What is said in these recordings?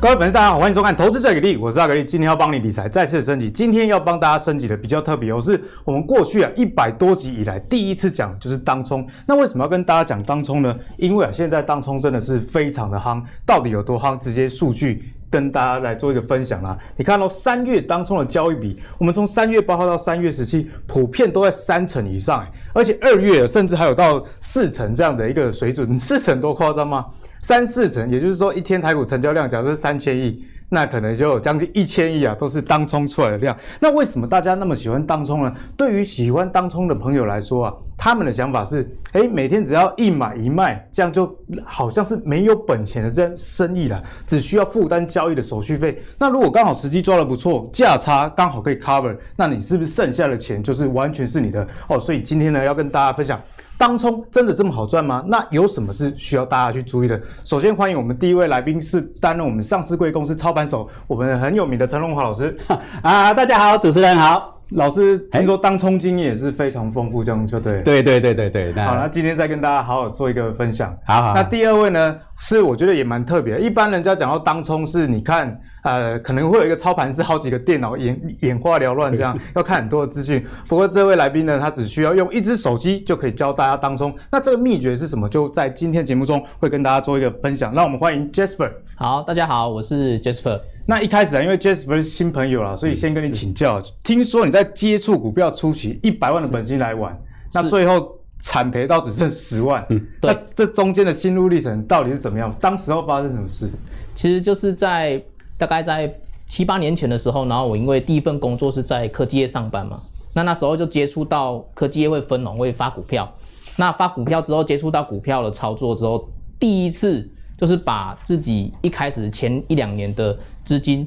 各位粉丝，大家好，欢迎收看《投资最给力》，我是阿格力，今天要帮你理财再次升级。今天要帮大家升级的比较特别，哦，是我们过去啊一百多集以来第一次讲，就是当冲。那为什么要跟大家讲当冲呢？因为啊，现在当冲真的是非常的夯，到底有多夯？直接数据跟大家来做一个分享啦。你看到三月当冲的交易比，我们从三月八号到三月十七，普遍都在三成以上，而且二月甚至还有到四成这样的一个水准，四成多夸张吗？三四成，也就是说，一天台股成交量假设是三千亿，那可能就将近一千亿啊，都是当冲出来的量。那为什么大家那么喜欢当冲呢？对于喜欢当冲的朋友来说啊，他们的想法是：哎，每天只要一买一卖，这样就好像是没有本钱的这样生意了，只需要负担交易的手续费。那如果刚好时机抓得不错，价差刚好可以 cover，那你是不是剩下的钱就是完全是你的哦？所以今天呢，要跟大家分享。当冲真的这么好赚吗？那有什么是需要大家去注意的？首先欢迎我们第一位来宾是担任我们上市贵公司操盘手，我们很有名的陈荣华老师。啊，大家好，主持人好。老师听说当冲经验也是非常丰富，这样就对。对对对对对。好，那今天再跟大家好好做一个分享。好好。那第二位呢，是我觉得也蛮特别。一般人家讲到当冲是，你看，呃，可能会有一个操盘是，好几个电脑眼眼花缭乱这样，要看很多的资讯。不过这位来宾呢，他只需要用一只手机就可以教大家当冲。那这个秘诀是什么？就在今天节目中会跟大家做一个分享。让我们欢迎 Jasper。好，大家好，我是 Jasper。那一开始啊，因为 Jasper 是新朋友啦，所以先跟你请教。听说你在接触股票初期，一百万的本金来玩，那最后惨赔到只剩十万。嗯，对。那这中间的心路历程到底是怎么样？当时候发生什么事？其实就是在大概在七八年前的时候，然后我因为第一份工作是在科技业上班嘛，那那时候就接触到科技业会分红，会发股票。那发股票之后，接触到股票的操作之后，第一次。就是把自己一开始前一两年的资金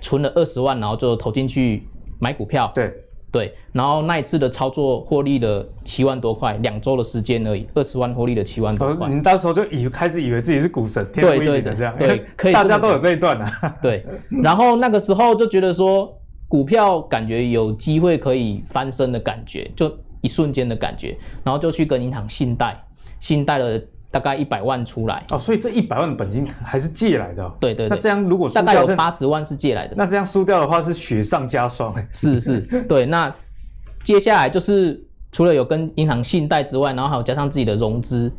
存了二十万，然后就投进去买股票。对对，然后那一次的操作获利了七万多块，两周的时间而已，二十万获利了七万多块。您到时候就以开始以为自己是股神，天赋异禀的这样。对，可以。大家都有这一段啊。对，然后那个时候就觉得说股票感觉有机会可以翻身的感觉，就一瞬间的感觉，然后就去跟银行信贷，信贷了。大概一百万出来哦，所以这一百万的本金还是借来的。对对，那这样如果输掉大概有八十万是借来的。那这样输掉的话是雪上加霜。是是，对。那接下来就是除了有跟银行信贷之外，然后还有加上自己的融资，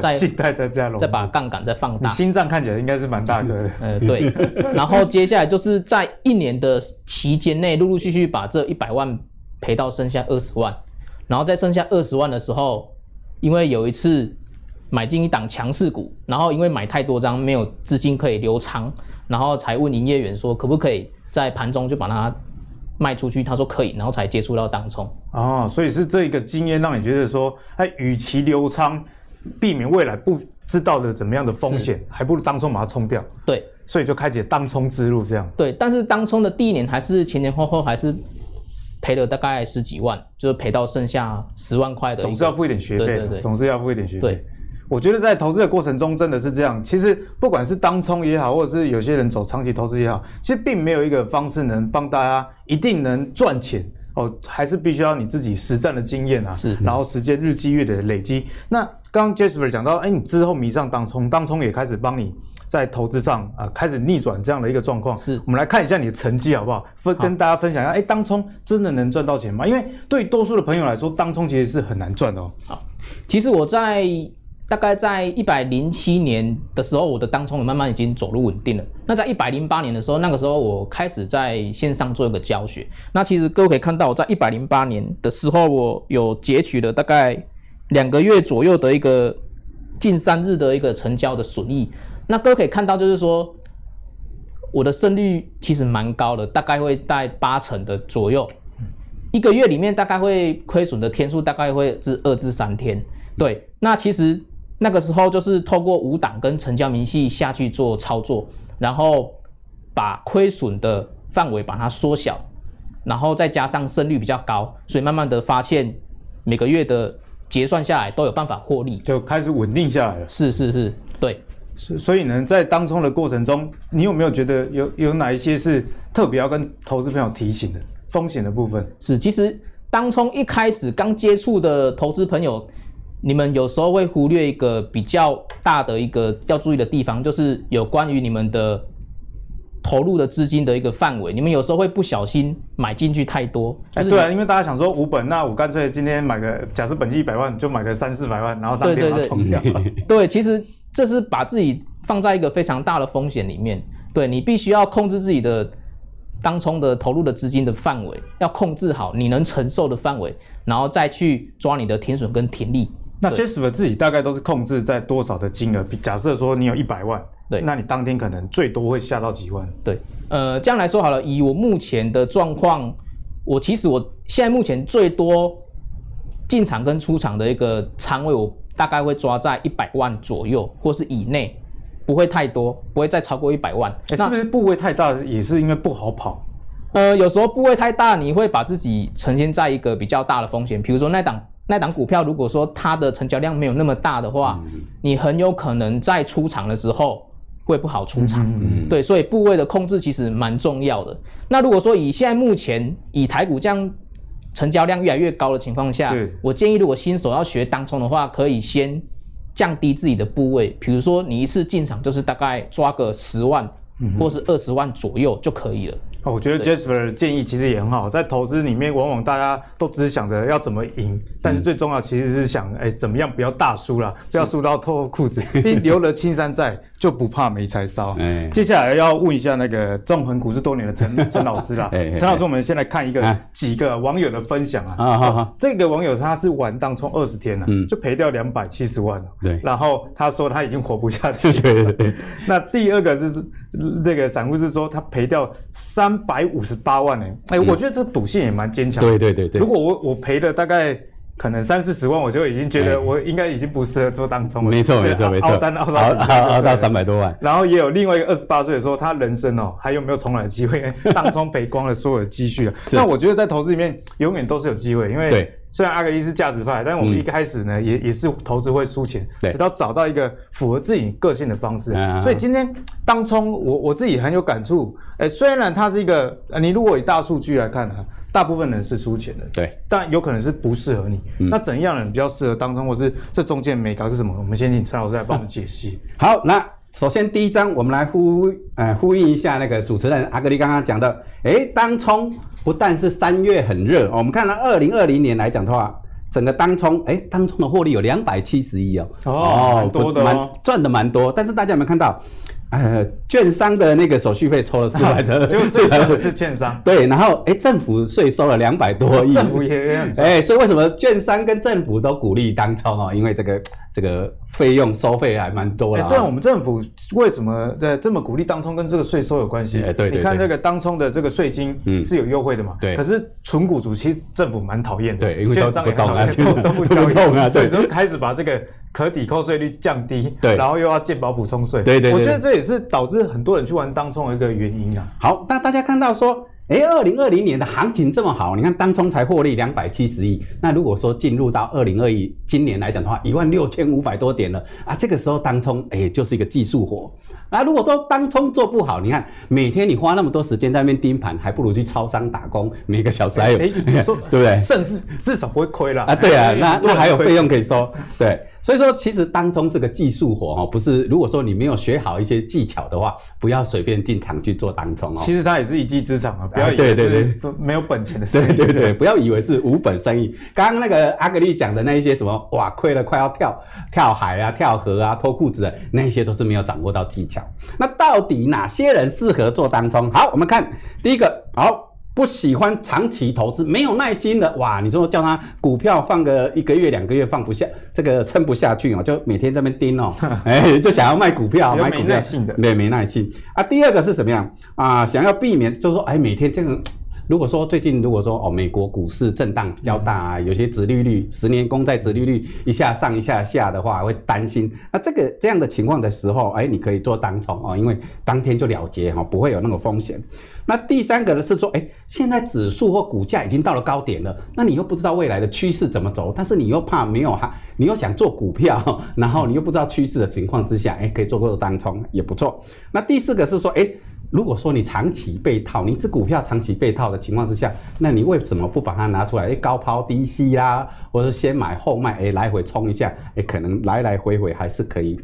再信贷再加融，再把杠杆再放大。心脏看起来应该是蛮大的。呃，对。然后接下来就是在一年的期间内，陆陆续续把这一百万赔到剩下二十万，然后在剩下二十万的时候，因为有一次。买进一档强势股，然后因为买太多张，没有资金可以留仓，然后才问营业员说可不可以在盘中就把它卖出去，他说可以，然后才接触到当冲。哦，所以是这一个经验让你觉得说，哎，与其留仓，避免未来不知道的怎么样的风险，还不如当冲把它冲掉。对，所以就开启了当冲之路，这样。对，但是当冲的第一年还是前前后后还是赔了大概十几万，就是赔到剩下十万块的。总是要付一点学费，对对对，总是要付一点学费。对。我觉得在投资的过程中真的是这样。其实不管是当冲也好，或者是有些人走长期投资也好，其实并没有一个方式能帮大家一定能赚钱哦，还是必须要你自己实战的经验啊，是，然后时间日积月的累积。那刚刚 Jasper 讲到，哎，你之后迷上当冲，当冲也开始帮你在投资上啊、呃、开始逆转这样的一个状况。是，我们来看一下你的成绩好不好？分跟大家分享一下，哎，当冲真的能赚到钱吗？因为对多数的朋友来说，当冲其实是很难赚的哦。好，其实我在。大概在一百零七年的时候，我的当冲慢慢已经走入稳定了。那在一百零八年的时候，那个时候我开始在线上做一个教学。那其实各位可以看到，在一百零八年的时候，我有截取了大概两个月左右的一个近三日的一个成交的损益。那各位可以看到，就是说我的胜率其实蛮高的，大概会在八成的左右。一个月里面大概会亏损的天数大概会是二至三天。对，那其实。那个时候就是透过五档跟成交明细下去做操作，然后把亏损的范围把它缩小，然后再加上胜率比较高，所以慢慢的发现每个月的结算下来都有办法获利，就开始稳定下来了。是是是，对。所以呢，在当冲的过程中，你有没有觉得有有哪一些是特别要跟投资朋友提醒的风险的部分？是，其实当冲一开始刚接触的投资朋友。你们有时候会忽略一个比较大的一个要注意的地方，就是有关于你们的投入的资金的一个范围，你们有时候会不小心买进去太多。哎，对啊，因为大家想说五本，那我干脆今天买个，假设本金一百万，就买个三四百万，然后当天把它冲掉。对，其实这是把自己放在一个非常大的风险里面。对，你必须要控制自己的当冲的投入的资金的范围，要控制好你能承受的范围，然后再去抓你的停损跟停利。那 Jasper 自己大概都是控制在多少的金额？假设说你有一百万，对，那你当天可能最多会下到几万？对，呃，这样来说好了，以我目前的状况，我其实我现在目前最多进场跟出场的一个仓位，我大概会抓在一百万左右或是以内，不会太多，不会再超过一百万。欸，是不是部位太大也是因为不好跑？呃，有时候部位太大，你会把自己呈现在一个比较大的风险，比如说那档。那档股票如果说它的成交量没有那么大的话，嗯、你很有可能在出场的时候会不好出场。对，所以部位的控制其实蛮重要的。那如果说以现在目前以台股这样成交量越来越高的情况下，我建议如果新手要学当冲的话，可以先降低自己的部位，比如说你一次进场就是大概抓个十万，或是二十万左右就可以了。我觉得 Jasper 的建议其实也很好，在投资里面，往往大家都只是想着要怎么赢，但是最重要其实是想，哎，怎么样不要大输了，不要输到脱裤子，因为留了青山在，就不怕没柴烧。哎，接下来要问一下那个纵横股市多年的陈 陈老师啦，陈老师，我们先来看一个几个网友的分享啊。啊好好，这个网友他是玩当冲二十天了，就赔掉两百七十万了。对，然后他说他已经活不下去。对对对。那第二个就是这个散户是说他赔掉三。百五十八万呢？哎，我觉得这赌性也蛮坚强。对对对对。如果我我赔了大概可能三四十万，我就已经觉得我应该已经不适合做当冲了。没错没错没错。熬单熬到到三百多万。然后也有另外一个二十八岁的说，他人生哦还有没有重来的机会？当冲赔光了所有的积蓄了。那我觉得在投资里面永远都是有机会，因为虽然阿格力是价值派，但是我们一开始呢也也是投资会输钱，直到找到一个符合自己个性的方式。所以今天当冲我我自己很有感触。哎，虽然它是一个，你如果以大数据来看啊，大部分人是输钱的，对，但有可能是不适合你。嗯、那怎样人比较适合当中，或是这中间眉角是什么？我们先请陈老师来帮我们解析。好，那首先第一章，我们来呼呃呼应一下那个主持人阿格力刚刚讲的，哎，当冲不但是三月很热，我们看到二零二零年来讲的话，整个当冲，哎，当冲的获利有两百七十亿哦，哦，蛮多的、哦，赚的蛮多，但是大家有没有看到？呃，券商的那个手续费抽了四百多，就最多的是券商。对，然后哎，政府税收了两百多亿，政府也很哎，所以为什么券商跟政府都鼓励当冲哦？因为这个这个费用收费还蛮多的。对，我们政府为什么呃这么鼓励当冲，跟这个税收有关系？哎，对，你看这个当冲的这个税金是有优惠的嘛？对。可是纯股主其实政府蛮讨厌的，对，因为券商也讨厌，都不交所以就开始把这个。可抵扣税率降低，对，然后又要健保补充税，对，对对，我觉得这也是导致很多人去玩当冲的一个原因啊。好，那大家看到说，哎，二零二零年的行情这么好，你看当冲才获利两百七十亿，那如果说进入到二零二一今年来讲的话，一万六千五百多点了啊，这个时候当冲哎就是一个技术活。那如果说当冲做不好，你看每天你花那么多时间在那边盯盘，还不如去超商打工，每个小时还有，哎，你说 对不对？甚至至少不会亏了啊。对啊，那那还有费用可以收，对。所以说，其实当冲是个技术活哦，不是。如果说你没有学好一些技巧的话，不要随便进场去做当冲哦。其实它也是一技之长啊，不要以为是没有本钱的生意。对对对，不要以为是无本生意。刚刚那个阿格丽讲的那一些什么，哇，亏了快要跳跳海啊、跳河啊、脱裤子的，那些都是没有掌握到技巧。那到底哪些人适合做当冲？好，我们看第一个，好。不喜欢长期投资，没有耐心的哇！你说叫他股票放个一个月两个月放不下，这个撑不下去哦，就每天在那边盯哦，哎，就想要卖股票，买股票，没耐性的，没没耐心啊。第二个是什么样啊？想要避免，就是说，哎，每天这样。如果说最近如果说哦，美国股市震荡比较大啊，有些殖利率，十年公债殖利率一下上一下下的话，会担心。那这个这样的情况的时候，哎，你可以做当冲哦，因为当天就了结哈，不会有那个风险。那第三个呢是说，哎，现在指数或股价已经到了高点了，那你又不知道未来的趋势怎么走，但是你又怕没有哈，你又想做股票，然后你又不知道趋势的情况之下，哎，可以做个当冲也不错。那第四个是说，哎，如果说你长期被套，你这股票长期被套的情况之下，那你为什么不把它拿出来？哎，高抛低吸啦，或者先买后卖，哎，来回冲一下，哎，可能来来回回还是可以。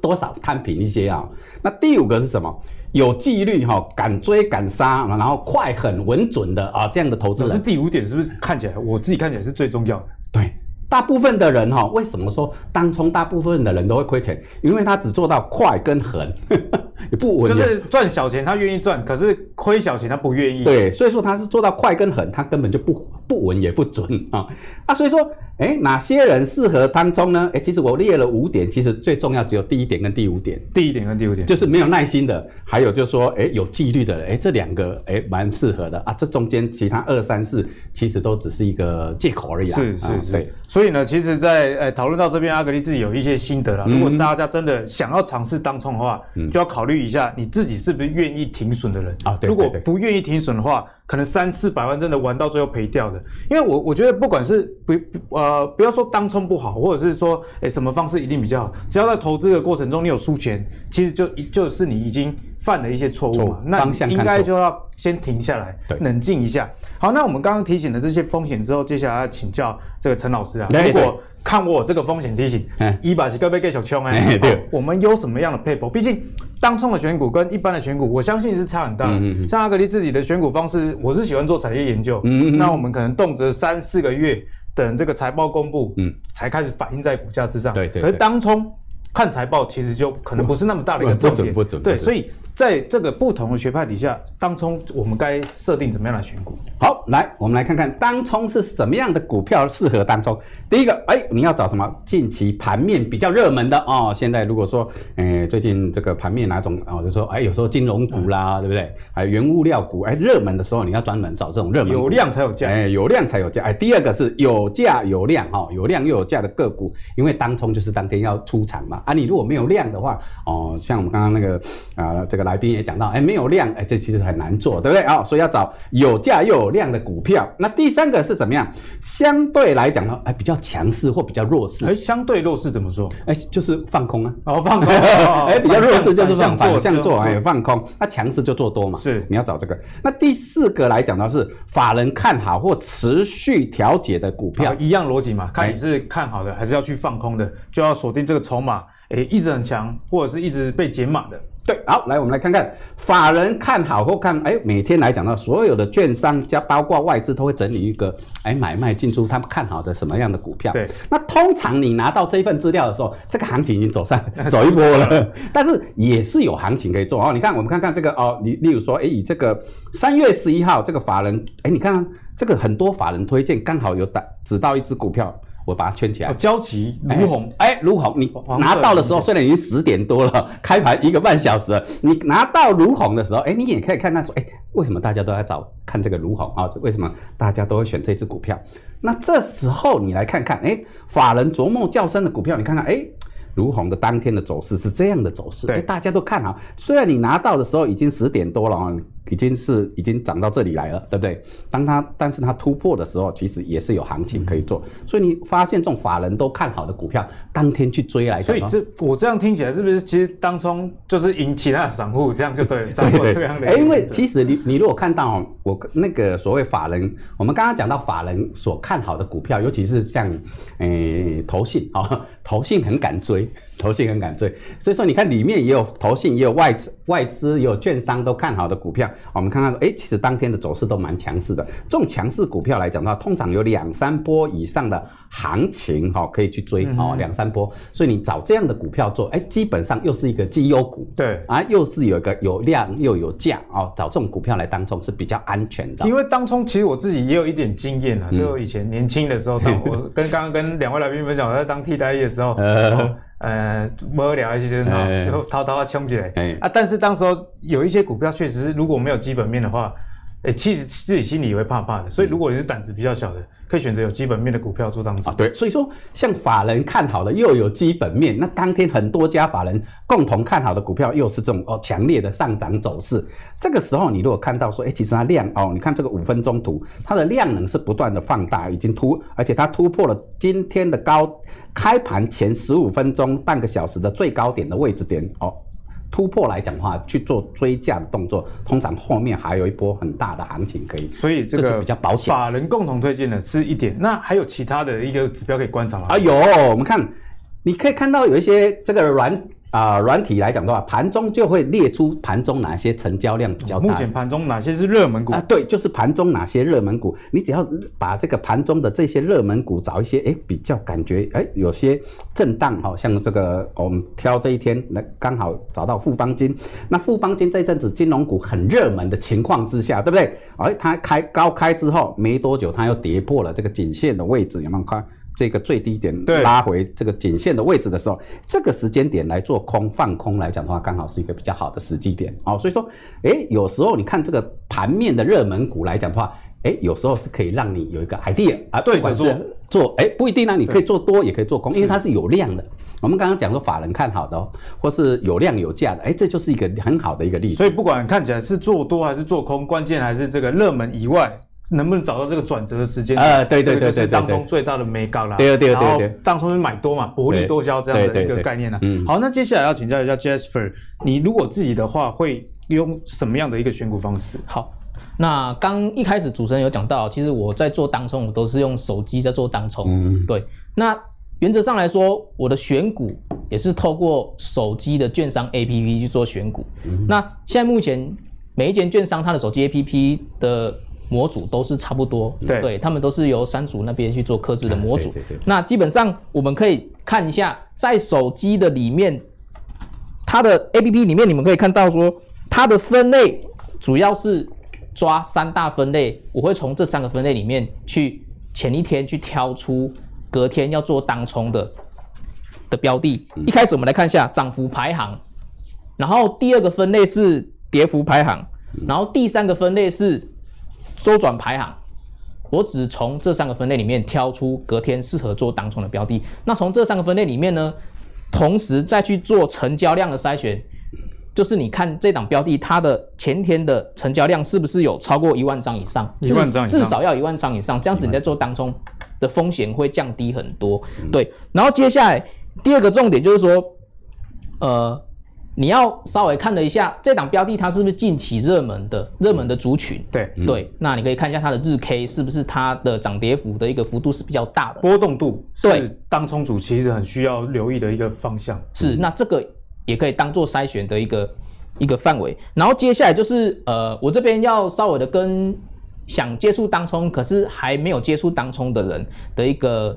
多少摊平一些啊。那第五个是什么？有纪律哈，敢追敢杀，然后快狠稳准的啊，这样的投资人。可是第五点是不是看起来我自己看起来是最重要的？对。大部分的人哈，为什么说当冲大部分的人都会亏钱？因为他只做到快跟狠，也不稳。就是赚小钱他愿意赚，可是亏小钱他不愿意。对，所以说他是做到快跟狠，他根本就不不稳也不准啊啊！所以说，哎，哪些人适合当冲呢？哎，其实我列了五点，其实最重要只有第一点跟第五点。第一点跟第五点就是没有耐心的，还有就是说，哎，有纪律的人，哎，这两个哎蛮适合的啊。这中间其他二三四其实都只是一个借口而已啊。是是是。对所以呢，其实在，在呃讨论到这边，阿格力自己有一些心得了。如果大家真的想要尝试当冲的话，嗯、就要考虑一下你自己是不是愿意停损的人啊。对对对，如果不愿意停损的话，可能三四百万真的玩到最后赔掉的。因为我我觉得不管是不呃不要说当冲不好，或者是说诶什么方式一定比较好，只要在投资的过程中你有输钱，其实就就是你已经。犯了一些错误嘛，那应该就要先停下来，冷静一下。好，那我们刚刚提醒了这些风险之后，接下来要请教这个陈老师啊。如果看我这个风险提醒，一把是该不该继续冲哎？对，我们有什么样的配合？毕竟当冲的选股跟一般的选股，我相信是差很大的。像阿格力自己的选股方式，我是喜欢做产业研究。嗯，那我们可能动辄三四个月等这个财报公布，嗯，才开始反映在股价之上。对对。可是当冲看财报，其实就可能不是那么大的一个重点。不准不准。对，所以。在这个不同的学派底下，当冲我们该设定怎么样来选股？好，来我们来看看当冲是什么样的股票适合当冲。第一个，哎，你要找什么？近期盘面比较热门的哦。现在如果说，哎，最近这个盘面哪种啊？就说，哎，有时候金融股啦，嗯、对不对？还有原物料股，哎，热门的时候你要专门找这种热门。有量才有价，哎，有量才有价。哎，第二个是有价有量哦，有量又有价的个股，因为当冲就是当天要出场嘛。啊，你如果没有量的话，哦，像我们刚刚那个啊，这个。来宾也讲到，哎，没有量，哎，这其实很难做，对不对啊？哦，所以要找有价又有量的股票。那第三个是怎么样？相对来讲呢，哎，比较强势或比较弱势。哎，相对弱势怎么说？哎，就是放空啊。哦，放空。哎，比较弱势就是放反向做，哎，放空。那强势就做多嘛。是，你要找这个。那第四个来讲呢，是法人看好或持续调节的股票，一样逻辑嘛。看你是看好的还是要去放空的，就要锁定这个筹码，哎，一直很强，或者是一直被减码的。对，好，来我们来看看法人看好或看，哎，每天来讲呢，所有的券商加包括外资都会整理一个，哎，买卖进出他们看好的什么样的股票。对，那通常你拿到这份资料的时候，这个行情已经走上 走一波了，但是也是有行情可以做哦。你看，我们看看这个哦，你例如说，哎，以这个三月十一号这个法人，哎，你看这个很多法人推荐，刚好有打指到一只股票。我把它圈起来。焦急如虹，哎，如虹，你拿到的时候虽然已经十点多了，开盘一个半小时了，你拿到如虹的时候，哎，你也可以看看说，哎，为什么大家都在找看这个如虹啊？为什么大家都会选这只股票？那这时候你来看看，哎，法人琢磨较深的股票，你看看，哎。如虹的当天的走势是这样的走势，对，大家都看好。虽然你拿到的时候已经十点多了啊，已经是已经涨到这里来了，对不对？当它，但是它突破的时候，其实也是有行情可以做。所以你发现这种法人都看好的股票，当天去追来。所以这我这样听起来是不是其实当冲就是引其他的散户，这样就对了？因为其实你你如果看到我那个所谓法人，我们刚刚讲到法人所看好的股票，尤其是像诶投信啊。投信很敢追，投信很敢追，所以说你看里面也有投信，也有外资，外资也有券商都看好的股票。我们看看，哎，其实当天的走势都蛮强势的。这种强势股票来讲的话，通常有两三波以上的行情，哈，可以去追哦，两三波。所以你找这样的股票做，哎，基本上又是一个绩优股，对啊，又是有一个有量又有价哦，找这种股票来当中是比较安全的。因为当中其实我自己也有一点经验啊，就以前年轻的时候，当我跟刚刚跟两位来宾分享，我在当替代役的时候。呃呃，无聊一些就是然后偷偷啊冲起来，欸、啊！但是当时候有一些股票确实是如果没有基本面的话，哎、欸，其实自己心里也会怕怕的。所以如果你是胆子比较小的，可以选择有基本面的股票做当中啊。对，所以说像法人看好的又有基本面，那当天很多家法人共同看好的股票又是这种哦强烈的上涨走势。这个时候你如果看到说，哎、欸，其实它量哦，你看这个五分钟图，它的量能是不断的放大，已经突，而且它突破了今天的高。开盘前十五分钟、半个小时的最高点的位置点哦，突破来讲的话，去做追价的动作，通常后面还有一波很大的行情可以。所以这个比较保险。法人共同推荐的是一点，那还有其他的一个指标可以观察吗？啊，有，我们看，你可以看到有一些这个软啊，软体来讲的话，盘中就会列出盘中哪些成交量比较大。目前盘中哪些是热门股啊？对，就是盘中哪些热门股，你只要把这个盘中的这些热门股找一些，哎，比较感觉哎有些震荡哈，像这个我们挑这一天那刚好找到富邦金，那富邦金这阵子金融股很热门的情况之下，对不对？哎，它开高开之后没多久，它又跌破了这个颈线的位置，有没有看？这个最低点拉回这个颈线的位置的时候，这个时间点来做空放空来讲的话，刚好是一个比较好的时机点哦。所以说，哎，有时候你看这个盘面的热门股来讲的话，哎，有时候是可以让你有一个 idea 啊，对管是做，哎，不一定啊，你可以做多也可以做空，因为它是有量的。我们刚刚讲说法人看好的哦，或是有量有价的，哎，这就是一个很好的一个例子。所以不管看起来是做多还是做空，关键还是这个热门以外。能不能找到这个转折的时间？呃，对对对对对，当中最大的美感啦。对对对对，当中是买多嘛，薄利多销这样的一个概念呢。嗯，好，那接下来要请教一下 Jasper，你如果自己的话会用什么样的一个选股方式？好，那刚一开始主持人有讲到，其实我在做当冲，我都是用手机在做当冲。嗯，对。那原则上来说，我的选股也是透过手机的券商 APP 去做选股。嗯，那现在目前每一间券商它的手机 APP 的模组都是差不多，对，对他们都是由三组那边去做刻制的模组。那基本上我们可以看一下，在手机的里面，它的 APP 里面，你们可以看到说，它的分类主要是抓三大分类。我会从这三个分类里面去前一天去挑出隔天要做当冲的的标的。一开始我们来看一下涨幅排行，然后第二个分类是跌幅排行，然后第三个分类是。周转排行，我只从这三个分类里面挑出隔天适合做当冲的标的。那从这三个分类里面呢，同时再去做成交量的筛选，就是你看这档标的它的前天的成交量是不是有超过一万张以上？一万张以上，至少要一万张以上，这样子你在做当冲的风险会降低很多。对，然后接下来第二个重点就是说，呃。你要稍微看了一下这档标的，它是不是近期热门的热门的族群？对对，那你可以看一下它的日 K 是不是它的涨跌幅的一个幅度是比较大的，波动度是当冲组其实很需要留意的一个方向。是，那这个也可以当做筛选的一个一个范围。然后接下来就是呃，我这边要稍微的跟想接触当冲可是还没有接触当冲的人的一个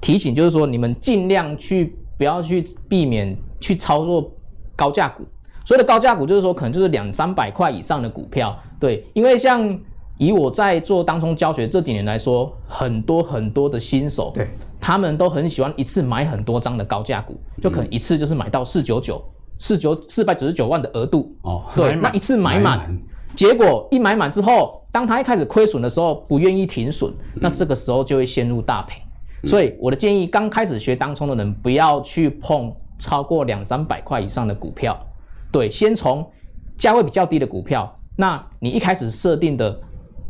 提醒，就是说你们尽量去不要去避免去操作。高价股，所谓的高价股就是说，可能就是两三百块以上的股票，对，因为像以我在做当冲教学这几年来说，很多很多的新手，对，他们都很喜欢一次买很多张的高价股，就可能一次就是买到四九九、四九四百九十九万的额度，哦，对，那一次买满，结果一买满之后，当他一开始亏损的时候，不愿意停损，那这个时候就会陷入大赔，所以我的建议，刚开始学当冲的人不要去碰。超过两三百块以上的股票，对，先从价位比较低的股票，那你一开始设定的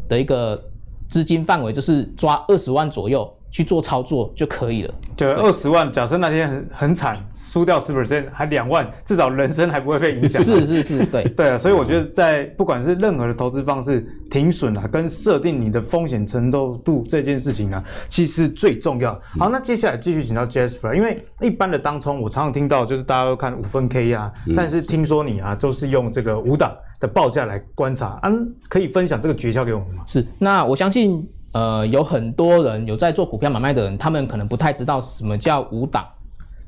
的一个资金范围就是抓二十万左右。去做操作就可以了。就二十万，假设那天很很惨，输掉十 percent，还两万，至少人生还不会被影响。是是是，对对啊，所以我觉得在不管是任何的投资方式，停损啊，跟设定你的风险承受度这件事情啊，其实最重要。好，那接下来继续请教 Jasper，因为一般的当冲，我常常听到就是大家都看五分 K 啊，但是听说你啊都是用这个五档的报价来观察，嗯，可以分享这个诀窍给我们吗？是，那我相信。呃，有很多人有在做股票买卖的人，他们可能不太知道什么叫五档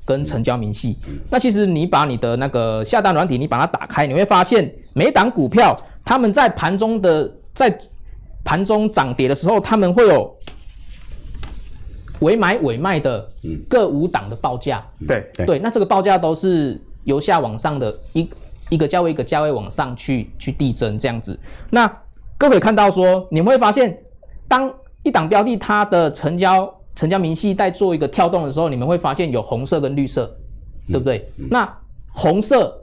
跟成交明细。那其实你把你的那个下单软体，你把它打开，你会发现每档股票，他们在盘中的在盘中涨跌的时候，他们会有尾买尾卖的各五档的报价。对对，那这个报价都是由下往上的一一个价位一个价位往上去去递增这样子。那各位看到说，你们会发现。当一档标的它的成交成交明细在做一个跳动的时候，你们会发现有红色跟绿色，对不对？嗯嗯、那红色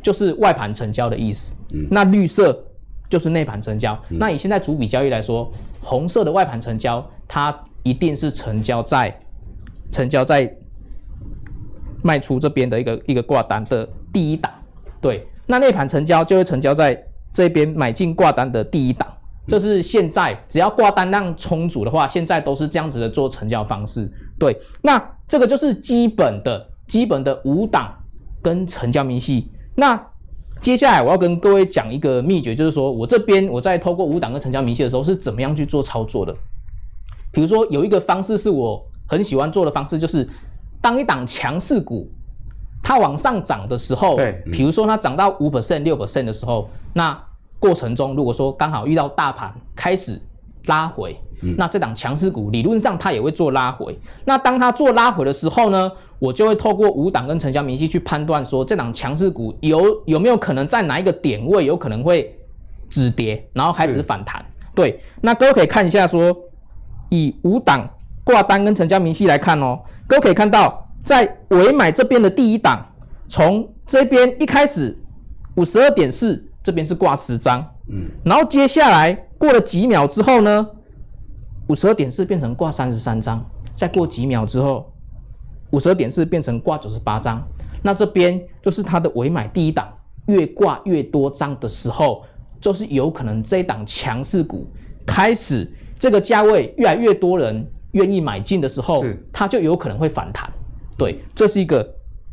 就是外盘成交的意思，嗯、那绿色就是内盘成交。嗯、那以现在主笔交易来说，红色的外盘成交，它一定是成交在成交在卖出这边的一个一个挂单的第一档，对。那内盘成交就会成交在这边买进挂单的第一档。这是现在只要挂单量充足的话，现在都是这样子的做成交方式。对，那这个就是基本的、基本的五档跟成交明细。那接下来我要跟各位讲一个秘诀，就是说我这边我在透过五档跟成交明细的时候是怎么样去做操作的。比如说有一个方式是我很喜欢做的方式，就是当一档强势股它往上涨的时候，对，比如说它涨到五 percent、六 percent 的时候，那过程中如果说刚好遇到大盘开始拉回，嗯、那这档强势股理论上它也会做拉回。那当它做拉回的时候呢，我就会透过五档跟成交明细去判断说，这档强势股有有没有可能在哪一个点位有可能会止跌，然后开始反弹。对，那各位可以看一下说。以五档挂单跟成交明细来看哦，各位可以看到，在尾买这边的第一档，从这边一开始五十二点四，这边是挂十张，嗯，然后接下来过了几秒之后呢，五十二点四变成挂三十三张，再过几秒之后，五十二点四变成挂九十八张，那这边就是它的尾买第一档，越挂越多张的时候，就是有可能这一档强势股开始。这个价位越来越多人愿意买进的时候，是它就有可能会反弹。对，这是一个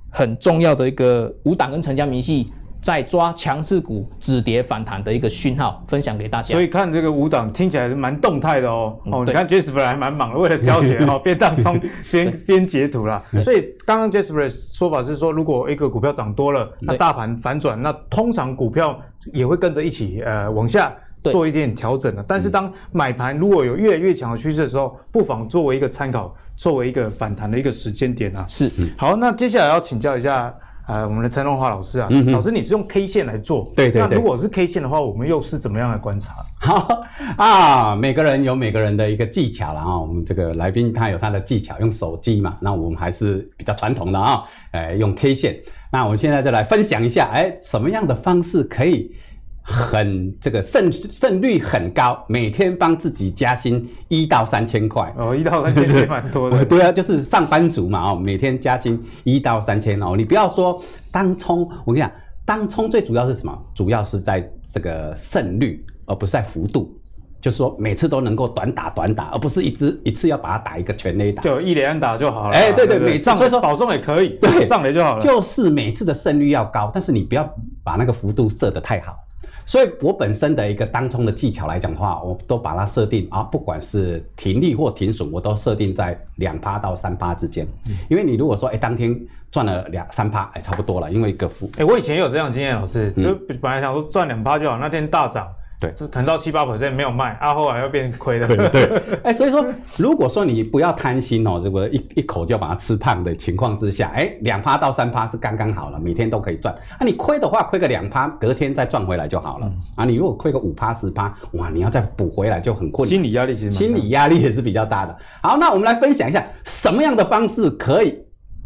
很重要的一个五档跟成交明细在抓强势股止跌反弹的一个讯号，分享给大家。所以看这个五档听起来是蛮动态的哦。嗯、哦，你看 Jasper 还蛮忙的，为了教学哈、哦，边当中 边边截图啦。所以刚刚 Jasper 的说法是说，如果一个股票涨多了，那大盘反转，那通常股票也会跟着一起呃往下。做一点点调整的，但是当买盘如果有越来越强的趋势的时候，不妨作为一个参考，作为一个反弹的一个时间点啊。是，好，那接下来要请教一下，呃，我们的陈荣华老师啊，嗯、老师你是用 K 线来做，对对对。那如果是 K 线的话，我们又是怎么样来观察？好 啊，每个人有每个人的一个技巧了啊。我们这个来宾他有他的技巧，用手机嘛，那我们还是比较传统的啊，哎，用 K 线。那我们现在就来分享一下，哎，什么样的方式可以？很这个胜胜率很高，每天帮自己加薪一到三千块哦，一到三千也蛮多的。对啊，就是上班族嘛哦，每天加薪一到三千哦。你不要说当冲，我跟你讲，当冲最主要是什么？主要是在这个胜率，而不是在幅度。就是说每次都能够短打短打，而不是一支一次要把它打一个全垒打，就一连打就好了。哎，对对，每次所以说保送也可以，对，上垒就好了。就是每次的胜率要高，但是你不要把那个幅度设得太好。所以，我本身的一个当冲的技巧来讲的话，我都把它设定啊，不管是停利或停损，我都设定在两趴到三趴之间。嗯因为你如果说，哎，当天赚了两三趴，哎，差不多了，因为一个负。哎，我以前也有这样经验，老师，就本来想说赚两趴就好，那天大涨。对，是腾到七八 percent 没有卖，啊，后来又变亏了。对，哎、欸，所以说，如果说你不要贪心哦，如果一一口就把它吃胖的情况之下，哎、欸，两趴到三趴是刚刚好了，每天都可以赚。啊，你亏的话，亏个两趴，隔天再赚回来就好了。嗯、啊，你如果亏个五趴十趴，哇，你要再补回来就很困难。心理压力其实心理压力也是比较大的。好，那我们来分享一下什么样的方式可以，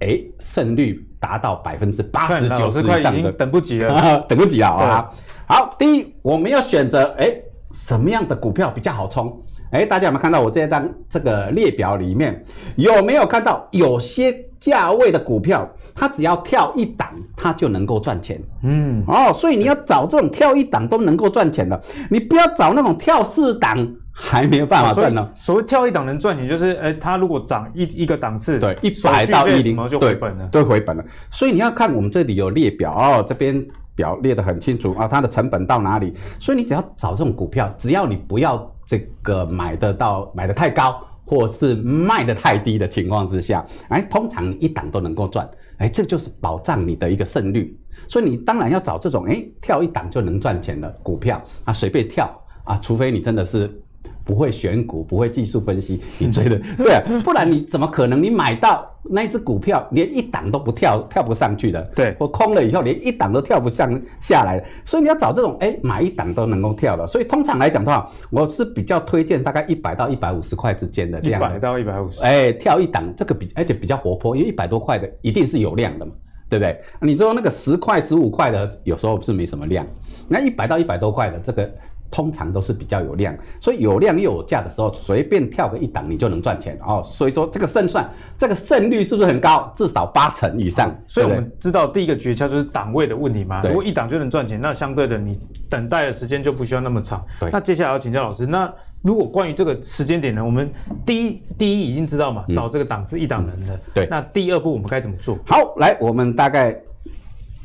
哎、欸，胜率达到百分之八十九十以上的，等不及了，等不及了啊。好，第一，我们要选择哎。欸什么样的股票比较好冲？哎，大家有没有看到我这张这个列表里面有没有看到有些价位的股票，它只要跳一档，它就能够赚钱？嗯，哦，所以你要找这种跳一档都能够赚钱的，你不要找那种跳四档还没有办法赚呢。所谓跳一档能赚钱，就是哎，它如果涨一一个档次，对，一百到一零就回本了，对，回本了。所以你要看我们这里有列表哦，这边。表列得很清楚啊，它的成本到哪里？所以你只要找这种股票，只要你不要这个买得到买得太高，或是卖得太低的情况之下，哎，通常一档都能够赚，哎，这就是保障你的一个胜率。所以你当然要找这种哎跳一档就能赚钱的股票啊，随便跳啊，除非你真的是。不会选股，不会技术分析，你追的对啊，不然你怎么可能你买到那一只股票连一档都不跳，跳不上去的？对，我空了以后连一档都跳不上下来，所以你要找这种哎买一档都能够跳的。所以通常来讲的话，我是比较推荐大概一百到一百五十块之间的这样的。一百到一百五十，哎，跳一档这个比而且比较活泼，因为一百多块的一定是有量的嘛，对不对？你说那个十块十五块的有时候是没什么量，那一百到一百多块的这个。通常都是比较有量，所以有量又有价的时候，随便跳个一档你就能赚钱哦。所以说这个胜算，这个胜率是不是很高？至少八成以上。所以我们知道第一个诀窍就是档位的问题嘛。如果一档就能赚钱，那相对的你等待的时间就不需要那么长。对。那接下来要请教老师，那如果关于这个时间点呢？我们第一第一已经知道嘛，找这个档是一档人的。嗯、对。那第二步我们该怎么做？好，来，我们大概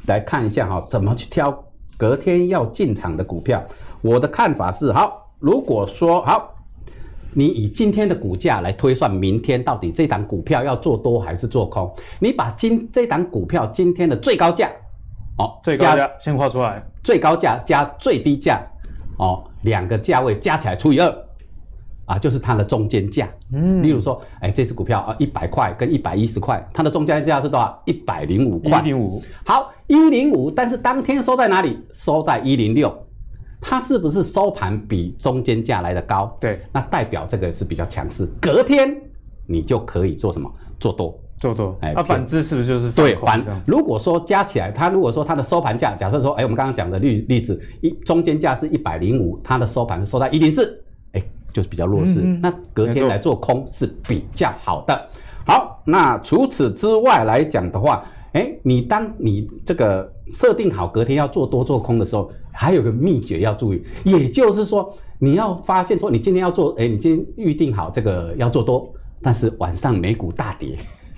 来看一下哈，怎么去挑隔天要进场的股票。我的看法是，好，如果说好，你以今天的股价来推算明天到底这档股票要做多还是做空，你把今这档股票今天的最高价，哦，最高价先画出来，最高价加最低价，哦，两个价位加起来除以二。啊，就是它的中间价，嗯，例如说，哎，这只股票啊，一百块跟一百一十块，它的中间价是多少？一百零五块。一零五。好，一零五，但是当天收在哪里？收在一零六，它是不是收盘比中间价来的高？对，那代表这个是比较强势。隔天你就可以做什么？做多，做多。哎，那反之是不是就是对反？如果说加起来，它如果说它的收盘价，假设说，哎，我们刚刚讲的例例子，一中间价是一百零五，它的收盘是收在一零四。就是比较弱势，嗯嗯，那隔天来做空是比较好的。好，那除此之外来讲的话，哎，你当你这个设定好隔天要做多做空的时候，还有个秘诀要注意，也就是说，你要发现说，你今天要做，哎，你今天预定好这个要做多，但是晚上美股大跌，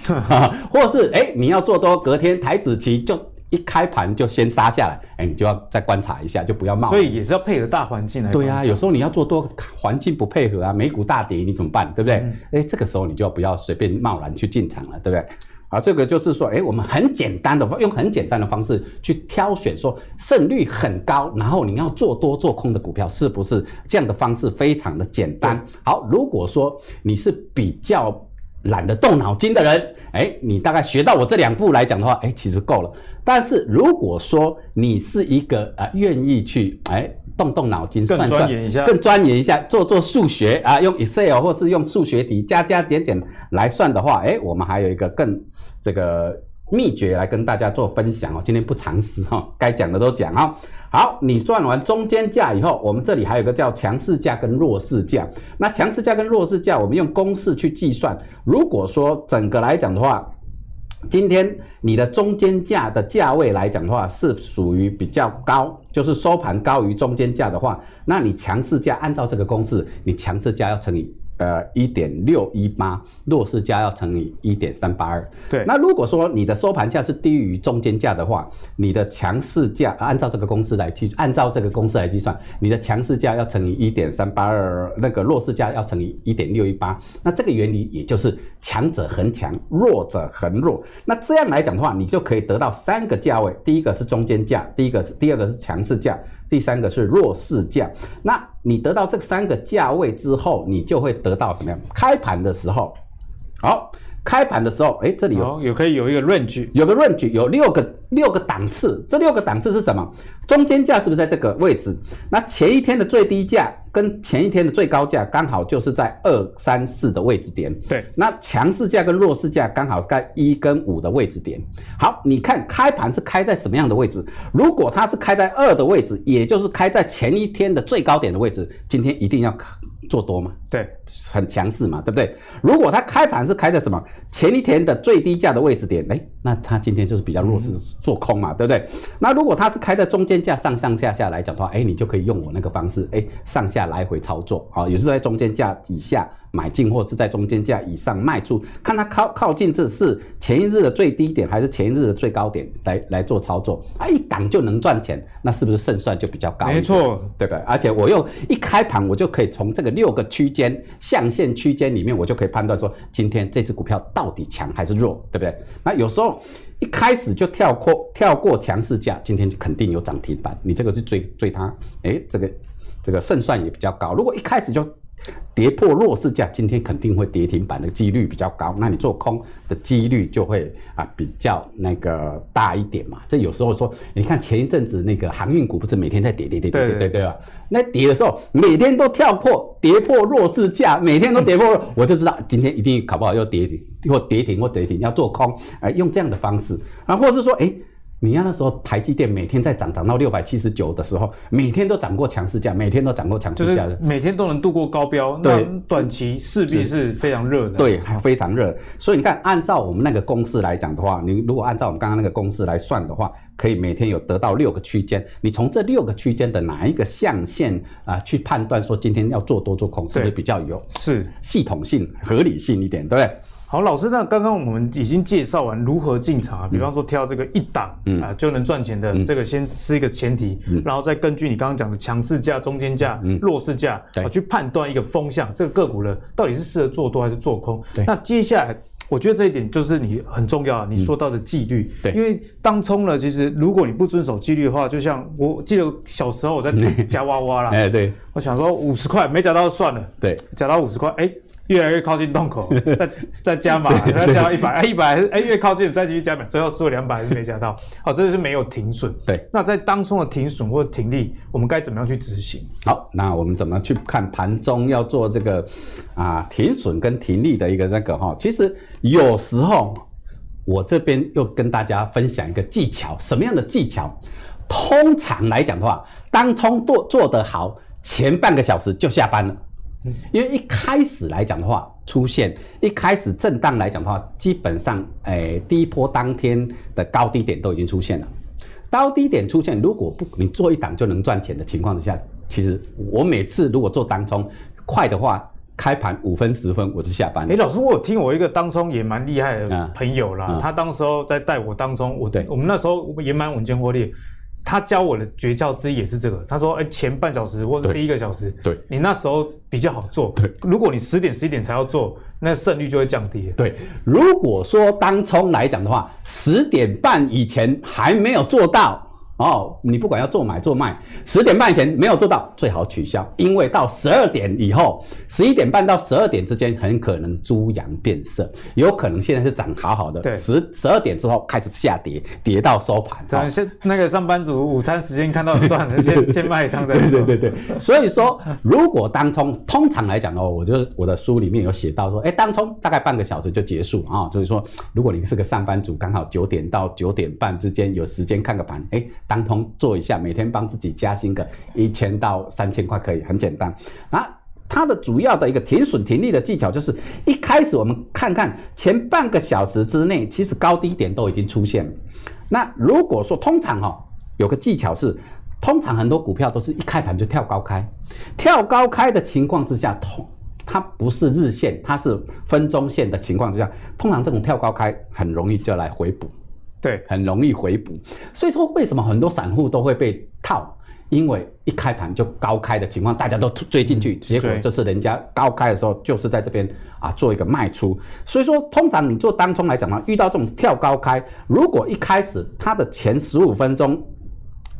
或是哎你要做多，隔天台子期就。一开盘就先杀下来，哎，你就要再观察一下，就不要冒。所以也是要配合大环境来。对啊，有时候你要做多，环境不配合啊，美股大跌你怎么办？对不对？哎、嗯，这个时候你就不要随便贸然去进场了，对不对？啊，这个就是说，哎，我们很简单的用很简单的方式去挑选说胜率很高，然后你要做多做空的股票，是不是这样的方式非常的简单？好，如果说你是比较懒得动脑筋的人，哎，你大概学到我这两步来讲的话，哎，其实够了。但是如果说你是一个啊、呃，愿意去哎动动脑筋算算，更钻研一下，更钻研一下，做做数学啊，用 Excel 或是用数学题加加减减来算的话，哎，我们还有一个更这个秘诀来跟大家做分享哦。今天不藏私哈，该讲的都讲啊。好，你算完中间价以后，我们这里还有一个叫强势价跟弱势价。那强势价跟弱势价，我们用公式去计算。如果说整个来讲的话，今天你的中间价的价位来讲的话，是属于比较高，就是收盘高于中间价的话，那你强势价按照这个公式，你强势价要乘以。呃，一点六一八，弱势价要乘以一点三八二。对，那如果说你的收盘价是低于中间价的话，你的强势价按照这个公式来计，按照这个公式来计算，你的强势价要乘以一点三八二，那个弱势价要乘以一点六一八。那这个原理也就是强者恒强，弱者恒弱。那这样来讲的话，你就可以得到三个价位，第一个是中间价，第一个是第二个是强势价。第三个是弱势价，那你得到这三个价位之后，你就会得到什么样？开盘的时候，好。开盘的时候，哎，这里有有可以有一个 range，有个 range，有六个六个档次。这六个档次是什么？中间价是不是在这个位置？那前一天的最低价跟前一天的最高价刚好就是在二三四的位置点。对，那强势价跟弱势价刚好是在一跟五的位置点。好，你看开盘是开在什么样的位置？如果它是开在二的位置，也就是开在前一天的最高点的位置，今天一定要做多嘛？对，很强势嘛，对不对？如果它开盘是开在什么前一天的最低价的位置点，哎，那它今天就是比较弱势，做空嘛，嗯、对不对？那如果它是开在中间价上上下下来讲的话，哎，你就可以用我那个方式，哎，上下来回操作啊，也是在中间价以下买进，或是在中间价以上卖出，看它靠靠近这是前一日的最低点还是前一日的最高点来来做操作，啊，一档就能赚钱，那是不是胜算就比较高？没错，对不对？而且我又一开盘，我就可以从这个六个区间象限区间里面，我就可以判断说，今天这只股票到底强还是弱，对不对？那有时候一开始就跳过跳过强势价，今天就肯定有涨停板，你这个去追追它，哎，这个这个胜算也比较高。如果一开始就跌破弱势价，今天肯定会跌停板的几率比较高，那你做空的几率就会啊比较那个大一点嘛。这有时候说，你看前一阵子那个航运股不是每天在跌跌跌跌跌跌对吧？那跌的时候每天都跳破跌破弱势价，每天都跌破，我就知道今天一定搞不好要跌停或跌停或跌停要做空，哎，用这样的方式啊，或是说哎。你看那时候台积电每天在涨，涨到六百七十九的时候，每天都涨过强势价，每天都涨过强势价的，每天都能度过高标。对，短期势必是非常热的。对，还非常热。所以你看，按照我们那个公式来讲的话，你如果按照我们刚刚那个公式来算的话，可以每天有得到六个区间。你从这六个区间的哪一个象限啊、呃，去判断说今天要做多做空，是不是比较有是系统性、合理性一点，对不对？好，老师，那刚刚我们已经介绍完如何进场啊，比方说挑这个一档啊、嗯。呃、就能赚钱的这个，先是一个前提，嗯、然后再根据你刚刚讲的强势价、中间价、嗯、弱势价啊去判断一个风向，这个个股呢到底是适合做多还是做空。那接下来，我觉得这一点就是你很重要，你说到的纪律。对、嗯，因为当冲了，其实如果你不遵守纪律的话，就像我记得小时候我在 夹娃娃啦，哎，对，我想说五十块没夹到算了，对，夹到五十块，哎。越来越靠近洞口，再 再加码，再加到一百，哎，一百，哎，越靠近再继续加码，最后输了两百还是没加到。好，这就是没有停损。对，那在当中的停损或停利，我们该怎么样去执行？好，那我们怎么去看盘中要做这个啊停损跟停利的一个那个哈？其实有时候我这边又跟大家分享一个技巧，什么样的技巧？通常来讲的话，当冲做做得好，前半个小时就下班了。因为一开始来讲的话，出现一开始震荡来讲的话，基本上，诶、欸，第一波当天的高低点都已经出现了。高低点出现，如果不你做一档就能赚钱的情况之下，其实我每次如果做当冲快的话，开盘五分十分我就下班了。哎、欸，老师，我有听我一个当冲也蛮厉害的朋友啦，嗯嗯、他当时候在带我当冲，我对我们那时候也蛮稳健获利。他教我的诀窍之一也是这个，他说：“哎，前半小时或者第一个小时，对，对你那时候比较好做。对，如果你十点十一点才要做，那胜率就会降低。对，如果说当冲来讲的话，十点半以前还没有做到。”哦，你不管要做买做卖，十点半以前没有做到，最好取消，因为到十二点以后，十一点半到十二点之间很可能猪羊变色，有可能现在是涨好好的，对，十十二点之后开始下跌，跌到收盘。对，先那个上班族午餐时间看到赚了，先先卖一趟再说。对对对对，所以说如果当冲，通常来讲哦，我就我的书里面有写到说，哎，当冲大概半个小时就结束啊，就是说如果你是个上班族，刚好九点到九点半之间有时间看个盘，哎。当通做一下，每天帮自己加薪个一千到三千块，可以很简单。啊，它的主要的一个停损停利的技巧就是，一开始我们看看前半个小时之内，其实高低点都已经出现了。那如果说通常哈、哦，有个技巧是，通常很多股票都是一开盘就跳高开，跳高开的情况之下，通它不是日线，它是分钟线的情况之下，通常这种跳高开很容易就来回补。对，很容易回补，所以说为什么很多散户都会被套？因为一开盘就高开的情况，大家都追进去，结果就是人家高开的时候就是在这边啊做一个卖出。所以说，通常你做当冲来讲呢，遇到这种跳高开，如果一开始它的前十五分钟，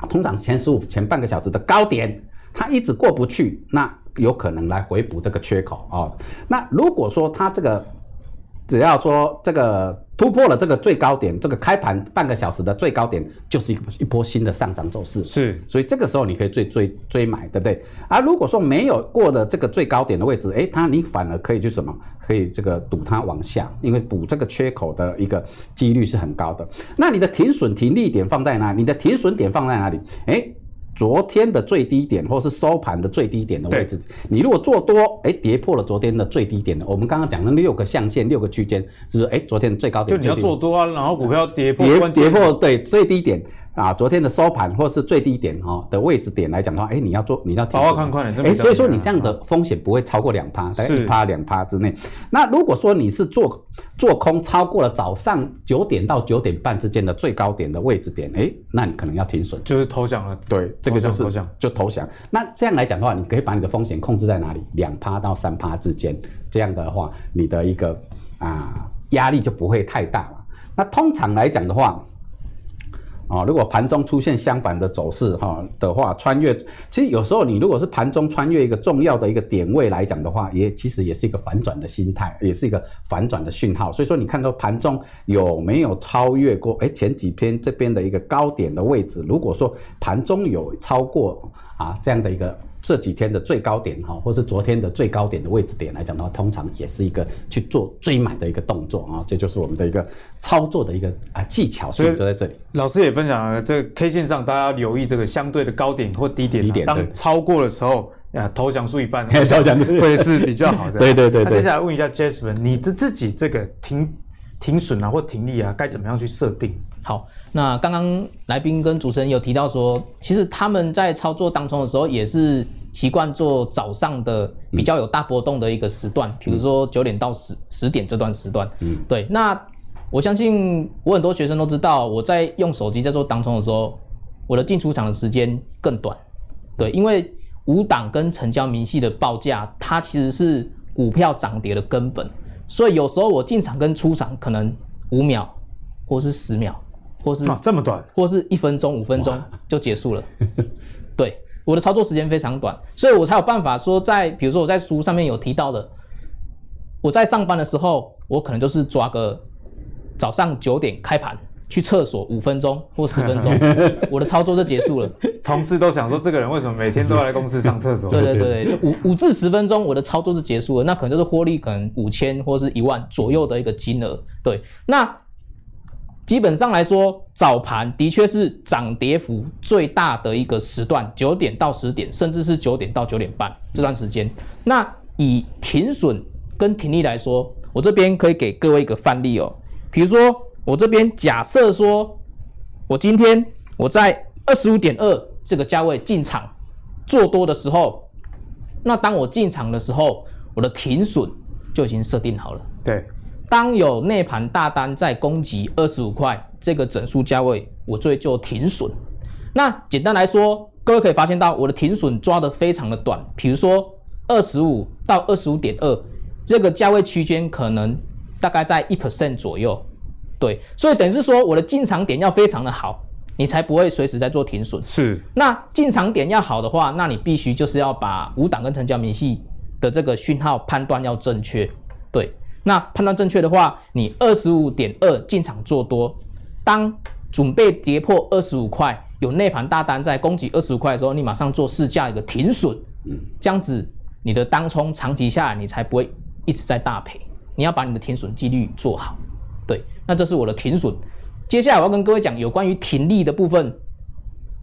通常前十五前半个小时的高点，它一直过不去，那有可能来回补这个缺口啊、哦。那如果说它这个只要说这个突破了这个最高点，这个开盘半个小时的最高点，就是一个一波新的上涨走势。是，所以这个时候你可以追追追买，对不对？而如果说没有过了这个最高点的位置，诶，它你反而可以去什么？可以这个赌它往下，因为补这个缺口的一个几率是很高的。那你的停损停利点放在哪里？你的停损点放在哪里？诶。昨天的最低点，或是收盘的最低点的位置，你如果做多，哎，跌破了昨天的最低点的，我们刚刚讲的六个象限、六个区间，就是哎，昨天的最高点，就你要做多啊，然后股票跌破跌跌破对最低点。啊，昨天的收盘或是最低点哈的位置点来讲的话，哎，你要做，你要提。好看看哎，所以说你这样的风险不会超过两趴，大概一趴两趴之内。那如果说你是做做空超过了早上九点到九点半之间的最高点的位置点，哎，那你可能要停损，就是投降了。对，这个就是投降就投降。那这样来讲的话，你可以把你的风险控制在哪里？两趴到三趴之间。这样的话，你的一个啊压力就不会太大了。那通常来讲的话。啊，如果盘中出现相反的走势哈的话，穿越其实有时候你如果是盘中穿越一个重要的一个点位来讲的话，也其实也是一个反转的心态，也是一个反转的讯号。所以说你看到盘中有没有超越过？哎，前几天这边的一个高点的位置，如果说盘中有超过啊这样的一个。这几天的最高点哈，或是昨天的最高点的位置点来讲的话，通常也是一个去做追买的一个动作啊，这就是我们的一个操作的一个啊技巧，所以就在这里。老师也分享了，这个 K 线上大家要留意这个相对的高点或低点，低点当超过的时候啊，投降输一半，投降会是比较好的。对对对，对。那接下来问一下 Jasmine，你的自己这个停停损啊或停利啊，该怎么样去设定？好，那刚刚来宾跟主持人有提到说，其实他们在操作当中的时候，也是习惯做早上的比较有大波动的一个时段，嗯、比如说九点到十十点这段时段。嗯，对。那我相信我很多学生都知道，我在用手机在做当冲的时候，我的进出场的时间更短。对，因为五档跟成交明细的报价，它其实是股票涨跌的根本，所以有时候我进场跟出场可能五秒，或是十秒，或是、啊、这么短，或是一分钟、五分钟就结束了。对，我的操作时间非常短，所以我才有办法说在，在比如说我在书上面有提到的，我在上班的时候，我可能就是抓个早上九点开盘。去厕所五分钟或十分钟，我的操作就结束了。同事都想说，这个人为什么每天都要来公司上厕所？对对对，就五五至十分钟，我的操作就结束了。那可能就是获利，可能五千或是一万左右的一个金额。对，那基本上来说，早盘的确是涨跌幅最大的一个时段，九点到十点，甚至是九点到九点半这段时间。那以停损跟停利来说，我这边可以给各位一个范例哦，比如说。我这边假设说，我今天我在二十五点二这个价位进场做多的时候，那当我进场的时候，我的停损就已经设定好了。对，当有内盘大单在攻击二十五块这个整数价位，我就会做停损。那简单来说，各位可以发现到我的停损抓得非常的短，比如说二十五到二十五点二这个价位区间，可能大概在一 percent 左右。对，所以等于是说，我的进场点要非常的好，你才不会随时在做停损。是，那进场点要好的话，那你必须就是要把五档跟成交明细的这个讯号判断要正确。对，那判断正确的话，你二十五点二进场做多，当准备跌破二十五块，有内盘大单在攻击二十五块的时候，你马上做市价一个停损。嗯，这样子你的当冲长期下来，你才不会一直在大赔。你要把你的停损纪律做好。对，那这是我的停损。接下来我要跟各位讲有关于停利的部分。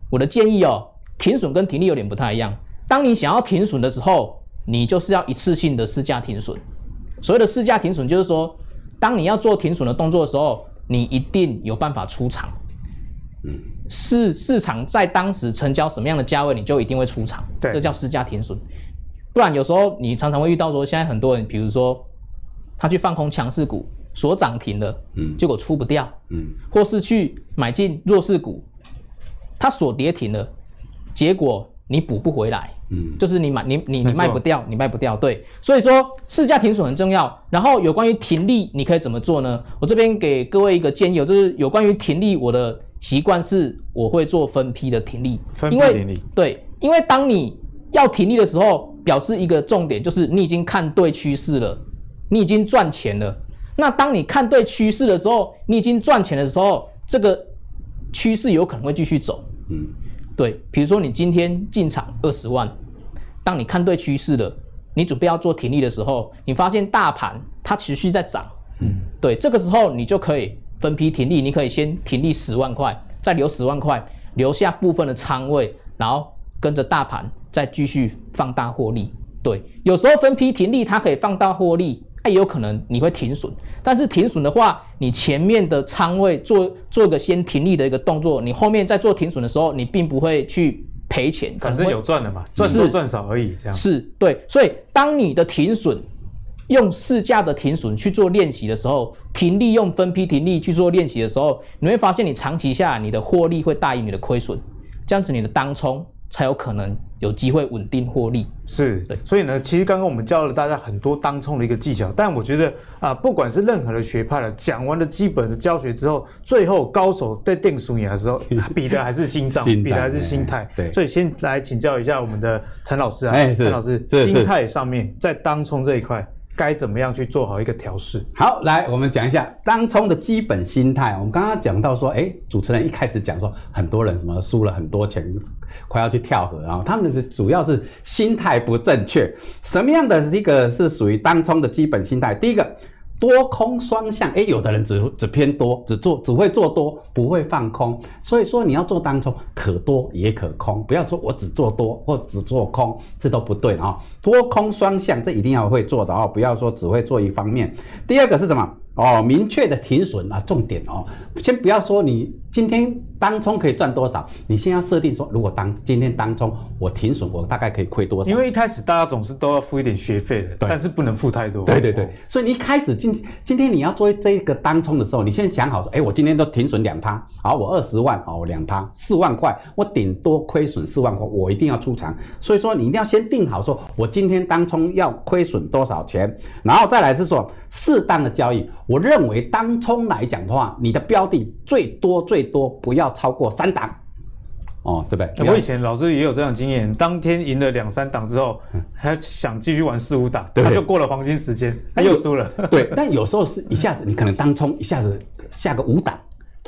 我的建议哦，停损跟停利有点不太一样。当你想要停损的时候，你就是要一次性的市价停损。所谓的市价停损，就是说，当你要做停损的动作的时候，你一定有办法出场。嗯，市市场在当时成交什么样的价位，你就一定会出场。对，这叫市价停损。不然有时候你常常会遇到说，现在很多人，比如说他去放空强势股。所涨停了，嗯，结果出不掉，嗯，或是去买进弱势股，他所跌停了，结果你补不回来，嗯，就是你买你你你卖不掉，你卖不掉，对，所以说市价停损很重要。然后有关于停利，你可以怎么做呢？我这边给各位一个建议，就是有关于停利，我的习惯是我会做分批的停利，分批停利，对，因为当你要停利的时候，表示一个重点就是你已经看对趋势了，你已经赚钱了。那当你看对趋势的时候，你已经赚钱的时候，这个趋势有可能会继续走。嗯，对，比如说你今天进场二十万，当你看对趋势了，你准备要做停利的时候，你发现大盘它持续在涨。嗯，对，这个时候你就可以分批停利，你可以先停利十万块，再留十万块，留下部分的仓位，然后跟着大盘再继续放大获利。对，有时候分批停利它可以放大获利。也有可能你会停损，但是停损的话，你前面的仓位做做个先停利的一个动作，你后面在做停损的时候，你并不会去赔钱，反正有赚的嘛，赚多赚少而已，这样是对。所以当你的停损用市价的停损去做练习的时候，停利用分批停利去做练习的时候，你会发现你长期下来你的获利会大于你的亏损，这样子你的当冲才有可能有机会稳定获利，是对，所以呢，其实刚刚我们教了大家很多当冲的一个技巧，但我觉得啊、呃，不管是任何的学派了，讲完了基本的教学之后，最后高手在定输赢的时候，比的还是心脏，比的还是心态。对，所以先来请教一下我们的陈老师啊，陈老师，心态上面在当冲这一块。该怎么样去做好一个调试？好，来我们讲一下当冲的基本心态。我们刚刚讲到说，哎，主持人一开始讲说，很多人什么输了很多钱，快要去跳河，然后他们的主要是心态不正确。什么样的一个是属于当冲的基本心态？第一个。多空双向，哎，有的人只只偏多，只做只会做多，不会放空。所以说你要做单冲，可多也可空，不要说我只做多或只做空，这都不对啊。多空双向，这一定要会做的啊，不要说只会做一方面。第二个是什么？哦，明确的停损啊，重点哦，先不要说你今天当冲可以赚多少，你先要设定说，如果当今天当冲我停损，我大概可以亏多少？因为一开始大家总是都要付一点学费的，但是不能付太多。对对对，所以你一开始今今天你要做这个当冲的时候，你先想好说，哎，我今天都停损两趴，好，我二十万，哦，两趴四万块，我顶多亏损四万块，我一定要出场。所以说你一定要先定好说，我今天当冲要亏损多少钱，然后再来是说适当的交易。我认为当冲来讲的话，你的标的最多最多不要超过三档，哦，对不对？我以前老师也有这样经验，当天赢了两三档之后，还想继续玩四五档，他就过了黄金时间，他又输了。对，但有时候是一下子，你可能当冲一下子下个五档。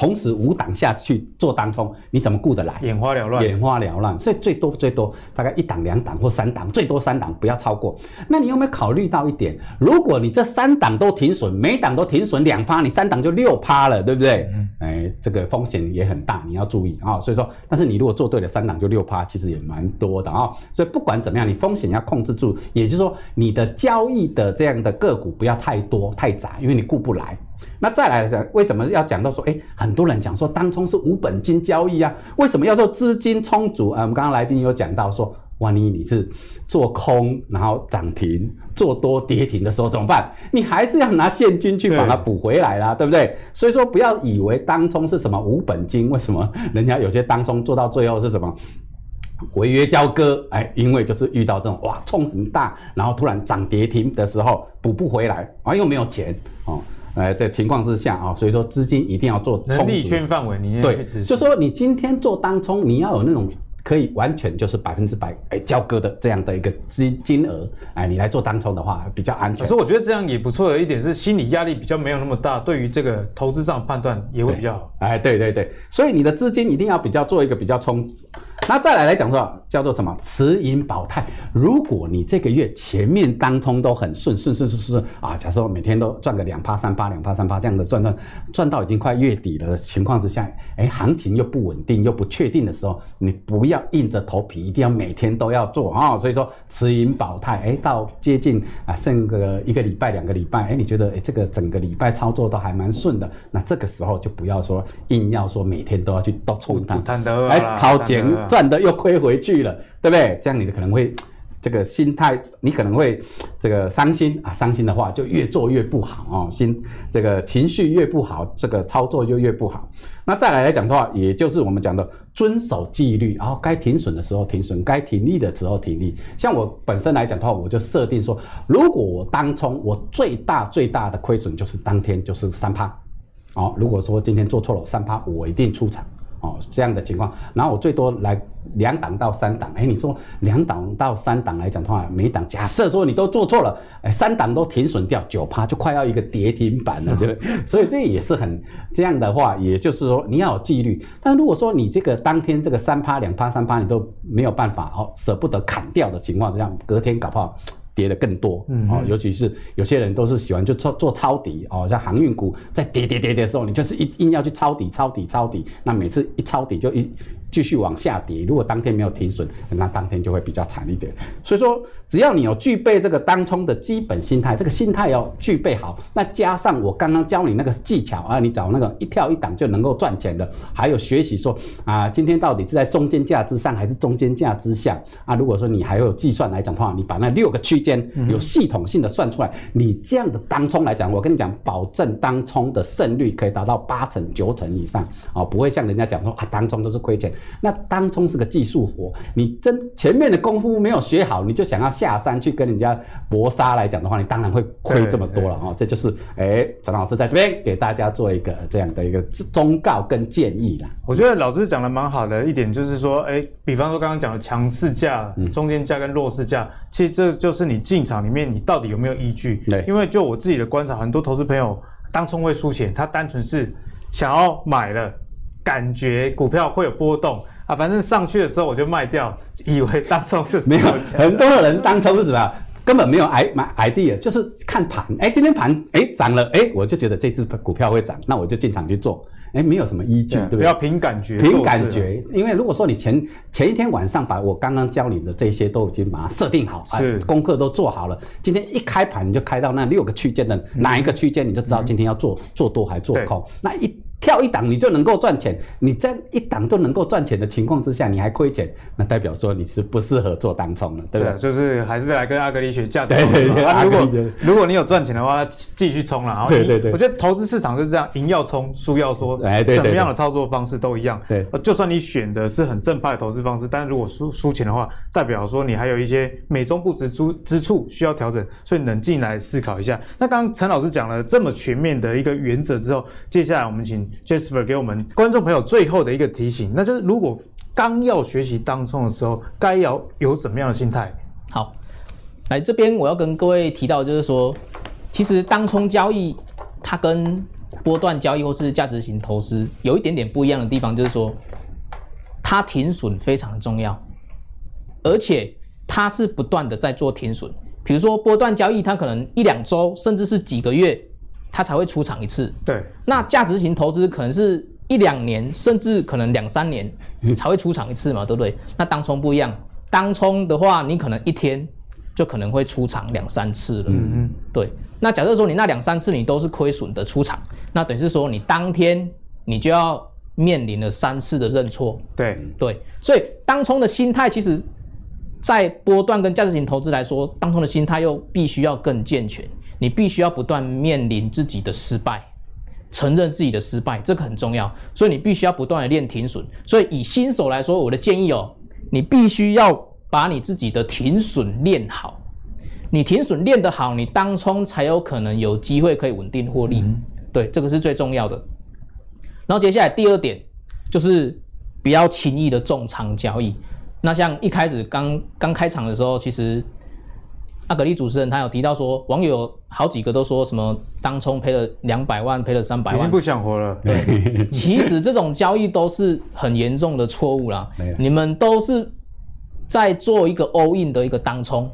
同时五档下去做当冲，你怎么顾得来？眼花缭乱，眼花缭乱。所以最多最多大概一档两档或三档，最多三档不要超过。那你有没有考虑到一点？如果你这三档都停损，每档都停损两趴，你三档就六趴了，对不对？嗯。哎，这个风险也很大，你要注意啊、哦。所以说，但是你如果做对了，三档就六趴，其实也蛮多的啊、哦。所以不管怎么样，你风险要控制住，也就是说，你的交易的这样的个股不要太多太杂，因为你顾不来。那再来讲，为什么要讲到说，哎，很多人讲说当冲是无本金交易啊？为什么要做资金充足啊？我们刚刚来宾有讲到说，万一你是做空，然后涨停，做多跌停的时候怎么办？你还是要拿现金去把它补回来啦，对，不对？所以说不要以为当冲是什么无本金，为什么人家有些当冲做到最后是什么违约交割？哎，因为就是遇到这种哇冲很大，然后突然涨跌停的时候补不回来，啊又没有钱哦。哎，这情况之下啊，所以说资金一定要做能力圈范围，你对，就说你今天做当冲，你要有那种可以完全就是百分之百哎交割的这样的一个资金额，哎，你来做当冲的话比较安全。可是我觉得这样也不错的一点是心理压力比较没有那么大，对于这个投资上判断也会比较好。哎，对对对，所以你的资金一定要比较做一个比较充足。那再来来讲说，叫做什么持盈保泰。如果你这个月前面当冲都很顺顺顺顺顺啊，假设我每天都赚个两趴三趴两趴三趴这样的赚赚赚到已经快月底了的情况之下，哎，行情又不稳定又不确定的时候，你不要硬着头皮一定要每天都要做啊。所以说持盈保泰，哎，到接近啊剩个一个礼拜两个礼拜，哎，你觉得哎这个整个礼拜操作都还蛮顺的，那这个时候就不要说硬要说每天都要去都冲它，哎，掏钱。赚的又亏回去了，对不对？这样你可能会这个心态，你可能会这个伤心啊，伤心的话就越做越不好哦，心这个情绪越不好，这个操作就越不好。那再来来讲的话，也就是我们讲的遵守纪律，然后该停损的时候停损，该停利的时候停利。像我本身来讲的话，我就设定说，如果我当冲，我最大最大的亏损就是当天就是三趴，哦，如果说今天做错了三趴，我一定出场。哦，这样的情况，然后我最多来两档到三档，哎，你说两档到三档来讲的话，每档假设说你都做错了，哎，三档都停损掉九趴，就快要一个跌停板了，对不对？所以这也是很这样的话，也就是说你要有纪律。但如果说你这个当天这个三趴两趴三趴你都没有办法哦，舍不得砍掉的情况之下，隔天搞不好。跌的更多，嗯，哦，尤其是有些人都是喜欢就做做抄底，哦，像航运股在跌跌跌跌的时候，你就是一硬要去抄底抄底抄底，那每次一抄底就一。继续往下跌，如果当天没有停损，那当天就会比较惨一点。所以说，只要你有具备这个当冲的基本心态，这个心态要具备好，那加上我刚刚教你那个技巧啊，你找那个一跳一档就能够赚钱的，还有学习说啊，今天到底是在中间价之上还是中间价之下啊？如果说你还有计算来讲的话，你把那六个区间有系统性的算出来，你这样的当冲来讲，我跟你讲，保证当冲的胜率可以达到八成九成以上啊，不会像人家讲说啊，当冲都是亏钱。那当冲是个技术活，你真前面的功夫没有学好，你就想要下山去跟人家搏杀来讲的话，你当然会亏这么多了啊！这就是哎，陈老师在这边给大家做一个这样的一个忠告跟建议啦。我觉得老师讲的蛮好的一点就是说，哎，比方说刚刚讲的强势价、中间价跟弱势价，其实这就是你进场里面你到底有没有依据？对，因为就我自己的观察，很多投资朋友当冲会输钱，他单纯是想要买了。感觉股票会有波动啊，反正上去的时候我就卖掉，以为当冲就是没有。很多的人当冲是什么？根本没有 i 买 idea，就是看盘。哎，今天盘哎涨了，哎，我就觉得这只股票会涨，那我就进场去做。哎，没有什么依据，对不对？不要凭感觉，凭感觉。因为如果说你前前一天晚上把我刚刚教你的这些都已经把它设定好，是功课都做好了，今天一开盘你就开到那六个区间的哪一个区间，你就知道今天要做做多还做空。那一跳一档你就能够赚钱，你在一档就能够赚钱的情况之下，你还亏钱，那代表说你是不适合做当冲了，对不对？就是还是来跟阿格力学价值。对对对。如果如果你有赚钱的话，继续冲了。对对对。我觉得投资市场就是这样，赢要冲，输要说。哎对。什么样的操作方式都一样。对。就算你选的是很正派的投资方式，但是如果输输钱的话，代表说你还有一些美中不足之之处需要调整，所以冷静来思考一下。那刚刚陈老师讲了这么全面的一个原则之后，接下来我们请 Jasper 给我们。观众朋友，最后的一个提醒，那就是如果刚要学习当冲的时候，该要有怎么样的心态？好，来这边我要跟各位提到，就是说，其实当冲交易它跟波段交易或是价值型投资有一点点不一样的地方，就是说，它停损非常的重要，而且它是不断的在做停损。比如说波段交易，它可能一两周，甚至是几个月，它才会出场一次。对，那价值型投资可能是。一两年，甚至可能两三年才会出场一次嘛，对不对？那当冲不一样，当冲的话，你可能一天就可能会出场两三次了。嗯嗯，对。那假设说你那两三次你都是亏损的出场，那等于是说你当天你就要面临了三次的认错。对对，所以当冲的心态，其实，在波段跟价值型投资来说，当冲的心态又必须要更健全，你必须要不断面临自己的失败。承认自己的失败，这个很重要，所以你必须要不断的练停损。所以以新手来说，我的建议哦，你必须要把你自己的停损练好。你停损练得好，你当冲才有可能有机会可以稳定获利。嗯、对，这个是最重要的。然后接下来第二点就是不要轻易的重仓交易。那像一开始刚刚开场的时候，其实。阿格力主持人他有提到说，网友好几个都说什么当冲赔了两百万，赔了三百万，已经不想活了。对，其实这种交易都是很严重的错误啦。你们都是在做一个 all in 的一个当冲，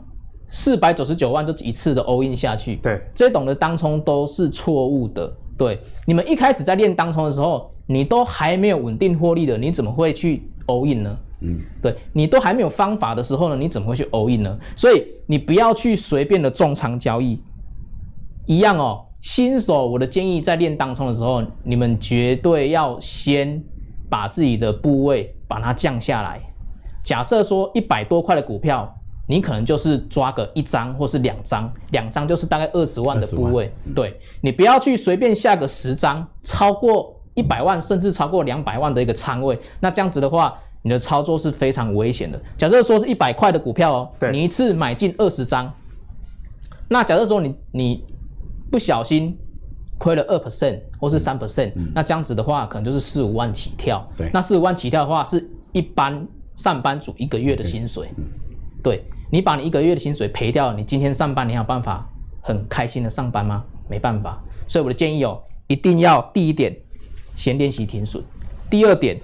四百九十九万就一次的 all in 下去。对，这种的当冲都是错误的。对，你们一开始在练当冲的时候，你都还没有稳定获利的，你怎么会去 all in 呢？嗯，对，你都还没有方法的时候呢，你怎么会去 all in 呢？所以你不要去随便的重仓交易，一样哦。新手，我的建议在练当冲的时候，你们绝对要先把自己的部位把它降下来。假设说一百多块的股票，你可能就是抓个一张或是两张，两张就是大概二十万的部位。嗯、对，你不要去随便下个十张，超过一百万甚至超过两百万的一个仓位，那这样子的话。你的操作是非常危险的。假设说是一百块的股票哦，你一次买进二十张，那假设说你你不小心亏了二 percent 或是三 percent，那这样子的话可能就是四五万起跳。对，那四五万起跳的话是一般上班族一个月的薪水。对，你把你一个月的薪水赔掉，你今天上班你还有办法很开心的上班吗？没办法。所以我的建议哦，一定要第一点先练习停损，第二点。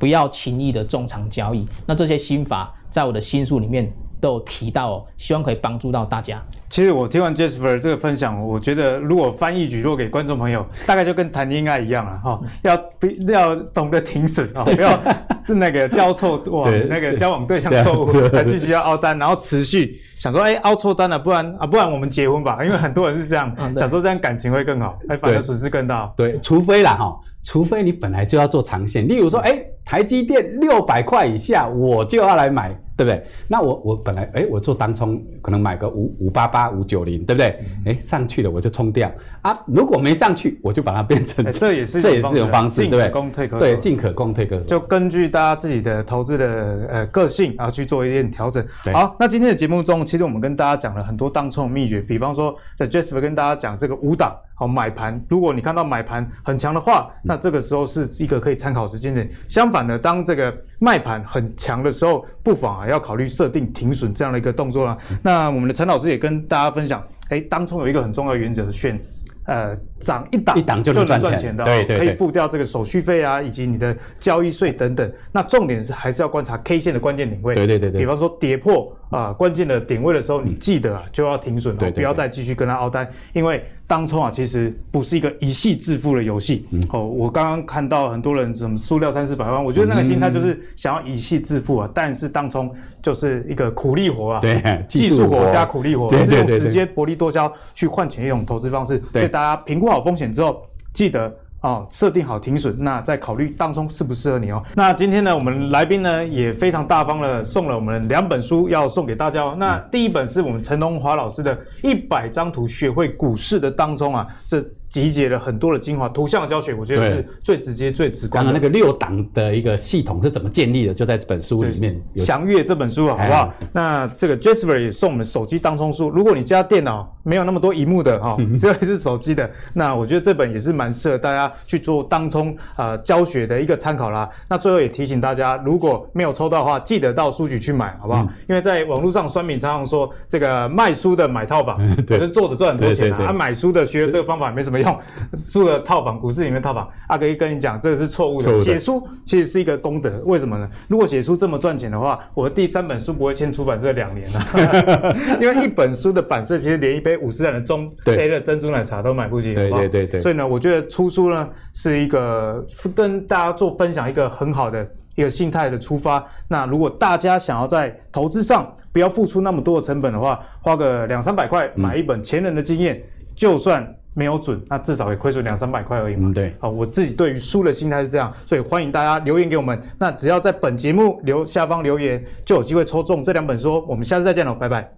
不要轻易的重仓交易，那这些心法在我的心术里面都有提到哦，希望可以帮助到大家。其实我听完 Jasper 这个分享，我觉得如果翻译举落给观众朋友，大概就跟谈恋爱一样了哈，要不要懂得停损啊，不 要那个交错往那个交往对象错误，还继续要凹单，然后持续想说，哎，凹错单了，不然啊，不然我们结婚吧，因为很多人是这样想说，这样感情会更好，哎，反而损失更大。对，除非啦哈。除非你本来就要做长线，例如说，哎，台积电六百块以下，我就要来买，对不对？那我我本来，哎，我做当冲，可能买个五五八八五九零，对不对？哎，上去了我就冲掉啊，如果没上去，我就把它变成，这也是这也是一种方式，对不对？进可攻退可守，对，进可攻退可守，就根据大家自己的投资的呃个性啊去做一点调整。好，那今天的节目中，其实我们跟大家讲了很多当冲的秘诀，比方说在 Jasper 跟大家讲这个五档。好，买盘，如果你看到买盘很强的话，那这个时候是一个可以参考时间点。相反的，当这个卖盘很强的时候，不妨啊要考虑设定停损这样的一个动作啦。那我们的陈老师也跟大家分享，哎，当中有一个很重要的原则，选呃涨一档一档就能赚钱，钱的，对对，对，可以付掉这个手续费啊，以及你的交易税等等。那重点是还是要观察 K 线的关键点位，对对对对，比方说跌破。啊、呃、关键的点位的时候，你记得啊就要停损，对，不要再继续跟他凹单，因为当冲啊其实不是一个一夕致富的游戏。嗯、哦，我刚刚看到很多人什么输掉三四百万，我觉得那个心态就是想要一夕致富啊，嗯、但是当冲就是一个苦力活啊，对，技术活。加苦力活，用时间薄利多销去换钱一种投资方式。所以大家评估好风险之后，记得。哦，设定好停损，那再考虑当中适不适合你哦。那今天呢，我们来宾呢也非常大方的送了我们两本书要送给大家哦。那第一本是我们陈荣华老师的《一百张图学会股市的当中》啊，这。集结了很多的精华，图像的教学，我觉得是最直接、最直观的。刚刚那个六档的一个系统是怎么建立的，就在这本书里面。详阅这本书好不好？那这个 Jasper 也送我们手机当冲书。如果你家电脑没有那么多荧幕的哈，只有一只手机的，那我觉得这本也是蛮适合大家去做当冲呃教学的一个参考啦。那最后也提醒大家，如果没有抽到的话，记得到书局去买，好不好？因为在网络上酸民常常说，这个卖书的买套房，就是作者赚很多钱啊，啊买书的学这个方法没什么。用住了套房，股市里面套房，阿哥一跟你讲，这个是错误的。写书其实是一个功德，为什么呢？如果写书这么赚钱的话，我的第三本书不会签出版社两年了，因为一本书的版税其实连一杯五十元的中杯的珍珠奶茶都买不起。对对对对。所以呢，我觉得出书呢是一个跟大家做分享一个很好的一个心态的出发。那如果大家想要在投资上不要付出那么多的成本的话，花个两三百块买一本前人的经验，嗯、就算。没有准，那至少也亏损两三百块而已嘛。嗯，对。好，我自己对于输的心态是这样，所以欢迎大家留言给我们。那只要在本节目留下方留言，就有机会抽中这两本书。我们下次再见喽，拜拜。